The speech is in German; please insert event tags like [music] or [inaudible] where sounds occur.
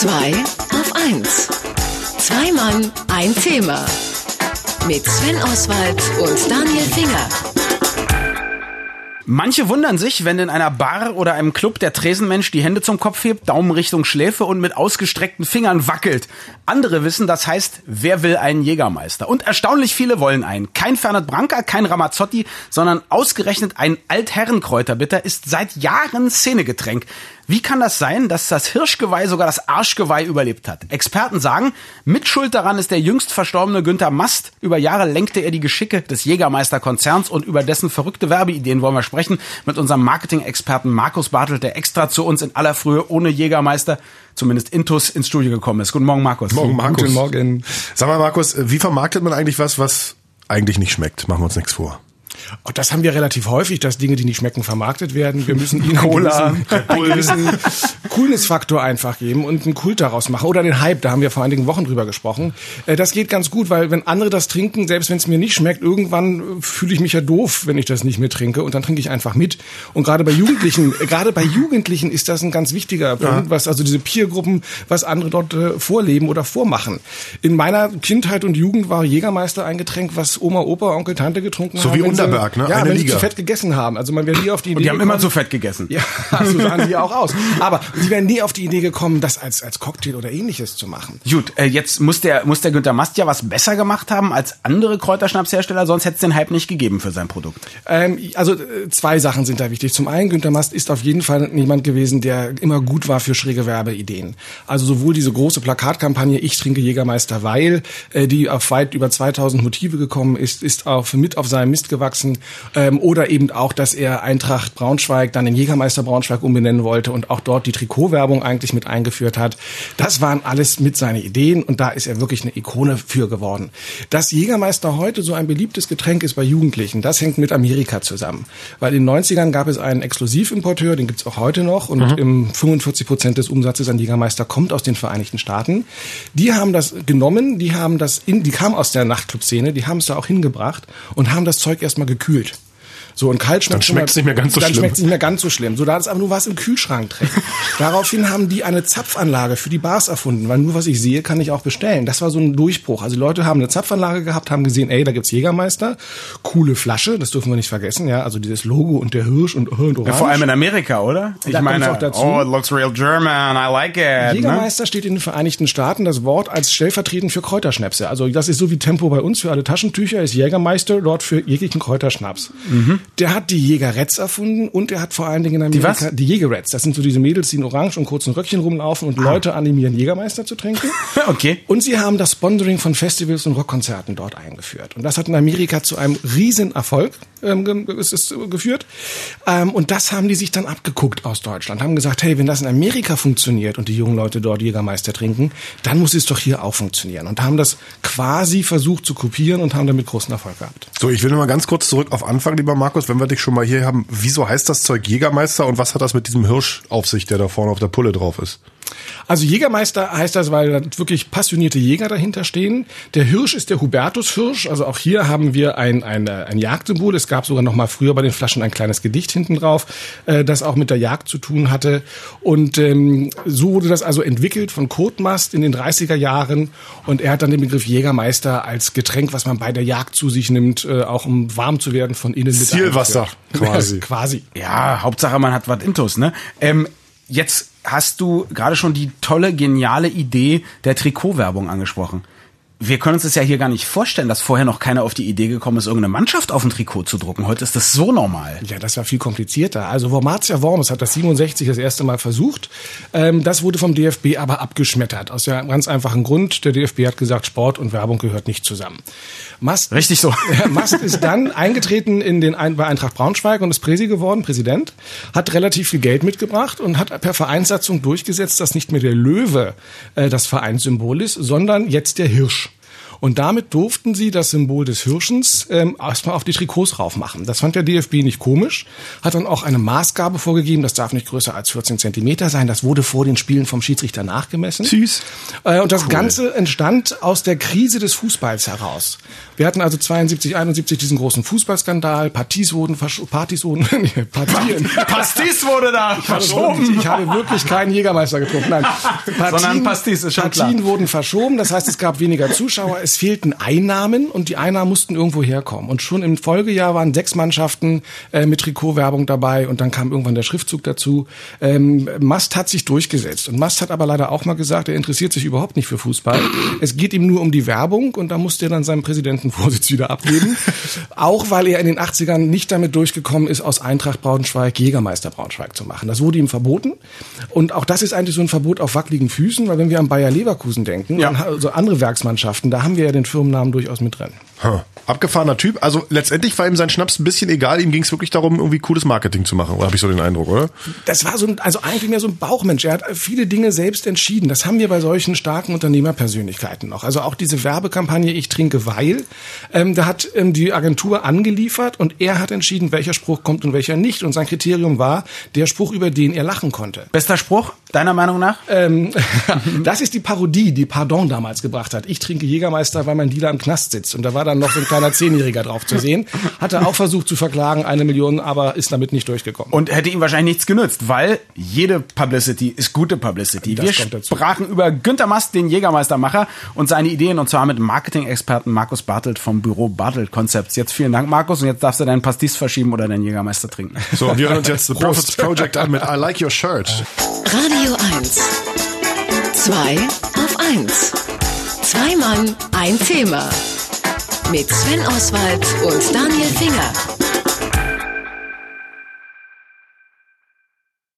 2 auf 1. Zwei Mann, ein Thema. Mit Sven Oswald und Daniel Finger. Manche wundern sich, wenn in einer Bar oder einem Club der Tresenmensch die Hände zum Kopf hebt, Daumen Richtung Schläfe und mit ausgestreckten Fingern wackelt. Andere wissen, das heißt, wer will einen Jägermeister? Und erstaunlich viele wollen einen. Kein Fernet Branca, kein Ramazzotti, sondern ausgerechnet ein Altherrenkräuterbitter ist seit Jahren Szenegetränk. Wie kann das sein, dass das Hirschgeweih sogar das Arschgeweih überlebt hat? Experten sagen, Mitschuld daran ist der jüngst verstorbene Günther Mast. Über Jahre lenkte er die Geschicke des Jägermeister-Konzerns und über dessen verrückte Werbeideen wollen wir sprechen mit unserem Marketing-Experten Markus Bartelt, der extra zu uns in aller Frühe ohne Jägermeister zumindest Intus ins Studio gekommen ist. Guten Morgen, Markus. Morgen, Markus. Guten Morgen. Sag mal, Markus, wie vermarktet man eigentlich was, was eigentlich nicht schmeckt? Machen wir uns nichts vor. Auch das haben wir relativ häufig, dass Dinge, die nicht schmecken, vermarktet werden. Wir müssen ihnen [laughs] Cola, einen gewissen Coolness-Faktor einfach geben und einen Kult daraus machen. Oder den Hype, da haben wir vor einigen Wochen drüber gesprochen. Äh, das geht ganz gut, weil wenn andere das trinken, selbst wenn es mir nicht schmeckt, irgendwann fühle ich mich ja doof, wenn ich das nicht mehr trinke und dann trinke ich einfach mit. Und gerade bei Jugendlichen, äh, [laughs] gerade bei Jugendlichen ist das ein ganz wichtiger Punkt, ja. was also diese Peergruppen, was andere dort äh, vorleben oder vormachen. In meiner Kindheit und Jugend war Jägermeister ein Getränk, was Oma, Opa, Onkel, Tante getrunken so haben. So wie Unterberg, ne? Ja, Eine wenn Liga. sie zu fett gegessen haben. Also man wäre nie auf die Idee Und die haben gekommen, immer zu fett gegessen. Ja, [laughs] so sahen sie auch aus. [laughs] Aber sie wären nie auf die Idee gekommen, das als, als Cocktail oder ähnliches zu machen. Gut, äh, jetzt muss der, muss der Günther Mast ja was besser gemacht haben als andere Kräuterschnapshersteller, sonst hätte es den Hype nicht gegeben für sein Produkt. Ähm, also äh, zwei Sachen sind da wichtig. Zum einen, Günther Mast ist auf jeden Fall jemand gewesen, der immer gut war für schräge Werbeideen. Also sowohl diese große Plakatkampagne Ich trinke Jägermeister, weil, äh, die auf weit über 2000 Motive gekommen ist, ist auch mit auf seinem Mist gewachsen. Ähm, oder eben auch, dass er Eintracht Braunschweig dann in Jägermeister Braunschweig umbenennen wollte und auch dort die Trikotwerbung eigentlich mit eingeführt hat. Das waren alles mit seine Ideen und da ist er wirklich eine Ikone für geworden. Dass Jägermeister heute so ein beliebtes Getränk ist bei Jugendlichen, das hängt mit Amerika zusammen. Weil in den 90ern gab es einen Exklusivimporteur, den gibt's auch heute noch und mhm. im 45 Prozent des Umsatzes an Jägermeister kommt aus den Vereinigten Staaten. Die haben das genommen, die haben das in, die kamen aus der Nachtclub-Szene, die haben es da auch hingebracht und haben das Zeug erstmal gekühlt. So, und kalt schmeckt Dann schmeckt es nicht mehr ganz so dann schlimm. schmeckt es nicht mehr ganz so schlimm. So, da ist aber nur was im Kühlschrank drin. [laughs] Daraufhin haben die eine Zapfanlage für die Bars erfunden, weil nur was ich sehe, kann ich auch bestellen. Das war so ein Durchbruch. Also die Leute haben eine Zapfanlage gehabt, haben gesehen, ey, da gibt's Jägermeister, coole Flasche, das dürfen wir nicht vergessen, ja, also dieses Logo und der Hirsch und, und Orange. Ja, vor allem in Amerika, oder? Ich Da meine, kommt's auch dazu. oh, it looks real German, I like it. Ne? Jägermeister steht in den Vereinigten Staaten das Wort als stellvertretend für Kräuterschnäpse. Also das ist so wie Tempo bei uns für alle Taschentücher, ist Jägermeister dort für jeglichen Kräuterschnaps. Der hat die Jägerretz erfunden und er hat vor allen Dingen in Amerika was? die Jägerretz. Das sind so diese Mädels, die in orange und kurzen Röckchen rumlaufen und Leute animieren, Jägermeister zu trinken. [laughs] Okay. Und sie haben das Sponsoring von Festivals und Rockkonzerten dort eingeführt. Und das hat in Amerika zu einem riesen Erfolg ähm, es ist, äh, geführt. Ähm, und das haben die sich dann abgeguckt aus Deutschland. Haben gesagt, hey, wenn das in Amerika funktioniert und die jungen Leute dort Jägermeister trinken, dann muss es doch hier auch funktionieren. Und haben das quasi versucht zu kopieren und haben damit großen Erfolg gehabt. So, ich will noch mal ganz kurz zurück auf Anfang, lieber Markus, wenn wir dich schon mal hier haben. Wieso heißt das Zeug Jägermeister und was hat das mit diesem Hirsch auf sich, der da vorne auf der Pulle drauf ist? Also Jägermeister heißt das, weil da wirklich passionierte Jäger dahinter stehen. Der Hirsch ist der Hubertushirsch. Also auch hier haben wir ein, ein, ein Jagdsymbol. Es gab sogar noch mal früher bei den Flaschen ein kleines Gedicht hinten drauf, äh, das auch mit der Jagd zu tun hatte. Und ähm, so wurde das also entwickelt von Kotmast in den 30er Jahren. Und er hat dann den Begriff Jägermeister als Getränk, was man bei der Jagd zu sich nimmt, äh, auch um warm zu werden von innen. mit Zielwasser, quasi. [laughs] quasi. Ja, Hauptsache man hat was Intus, ne? Ähm, jetzt hast du gerade schon die tolle, geniale Idee der Trikotwerbung angesprochen. Wir können uns das ja hier gar nicht vorstellen, dass vorher noch keiner auf die Idee gekommen ist, irgendeine Mannschaft auf ein Trikot zu drucken. Heute ist das so normal. Ja, das war viel komplizierter. Also Wormatia Worms hat das 67 das erste Mal versucht. Ähm, das wurde vom DFB aber abgeschmettert. Aus dem ganz einfachen Grund. Der DFB hat gesagt, Sport und Werbung gehört nicht zusammen. Mast, Richtig so. [laughs] Mast ist dann eingetreten in den bei Eintracht Braunschweig und ist Präsi geworden, Präsident, hat relativ viel Geld mitgebracht und hat per Vereinssatzung durchgesetzt, dass nicht mehr der Löwe äh, das Vereinssymbol ist, sondern jetzt der Hirsch. Und damit durften sie das Symbol des Hirschens ähm, erstmal auf die Trikots raufmachen. Das fand der DFB nicht komisch, hat dann auch eine Maßgabe vorgegeben, das darf nicht größer als 14 Zentimeter sein. Das wurde vor den Spielen vom Schiedsrichter nachgemessen. Süß. Äh, und das cool. Ganze entstand aus der Krise des Fußballs heraus. Wir hatten also 72, 71 diesen großen Fußballskandal, Partys wurden Partys wurden, [laughs] nee, Partien. [laughs] Pastis wurde da verschoben. Ich habe wirklich keinen Jägermeister getrunken. Nein. [laughs] Partien, Sondern Pastis ist schon Partien klar. wurden verschoben, das heißt, es gab weniger Zuschauer, es fehlten Einnahmen und die Einnahmen mussten irgendwo herkommen. Und schon im Folgejahr waren sechs Mannschaften äh, mit Trikotwerbung dabei und dann kam irgendwann der Schriftzug dazu. Ähm, Mast hat sich durchgesetzt und Mast hat aber leider auch mal gesagt, er interessiert sich überhaupt nicht für Fußball. Es geht ihm nur um die Werbung und da musste er dann seinen Präsidentenvorsitz [laughs] wieder abgeben. auch weil er in den 80ern nicht damit durchgekommen ist, aus Eintracht Braunschweig Jägermeister Braunschweig zu machen. Das wurde ihm verboten und auch das ist eigentlich so ein Verbot auf wackeligen Füßen, weil wenn wir an Bayer Leverkusen denken, ja. also andere Werksmannschaften, da haben wir ja den Firmennamen durchaus mit drin. Huh. Abgefahrener Typ. Also letztendlich war ihm sein Schnaps ein bisschen egal. Ihm ging es wirklich darum, irgendwie cooles Marketing zu machen. Oder habe ich so den Eindruck, oder? Das war so ein, also eigentlich mehr so ein Bauchmensch. Er hat viele Dinge selbst entschieden. Das haben wir bei solchen starken Unternehmerpersönlichkeiten noch. Also auch diese Werbekampagne Ich trinke weil. Ähm, da hat ähm, die Agentur angeliefert und er hat entschieden, welcher Spruch kommt und welcher nicht. Und sein Kriterium war der Spruch, über den er lachen konnte. Bester Spruch, deiner Meinung nach? Ähm, [laughs] das ist die Parodie, die Pardon damals gebracht hat. Ich trinke Jägermeister, Bürgermeister, weil mein Dealer im Knast sitzt. Und da war dann noch so ein kleiner Zehnjähriger drauf zu sehen. Hatte auch versucht zu verklagen, eine Million, aber ist damit nicht durchgekommen. Und hätte ihm wahrscheinlich nichts genützt, weil jede Publicity ist gute Publicity. Das Wir sprachen über Günter Mast, den Jägermeistermacher, und seine Ideen, und zwar mit Marketing-Experten Markus Bartelt vom Büro Bartelt Concepts. Jetzt vielen Dank, Markus, und jetzt darfst du deinen Pastis verschieben oder deinen Jägermeister trinken. So, wir hören uns jetzt [laughs] The Profits Project an mit I Like Your Shirt. Radio 1. 2 auf 1 ein Thema mit Sven Oswald und Daniel Finger.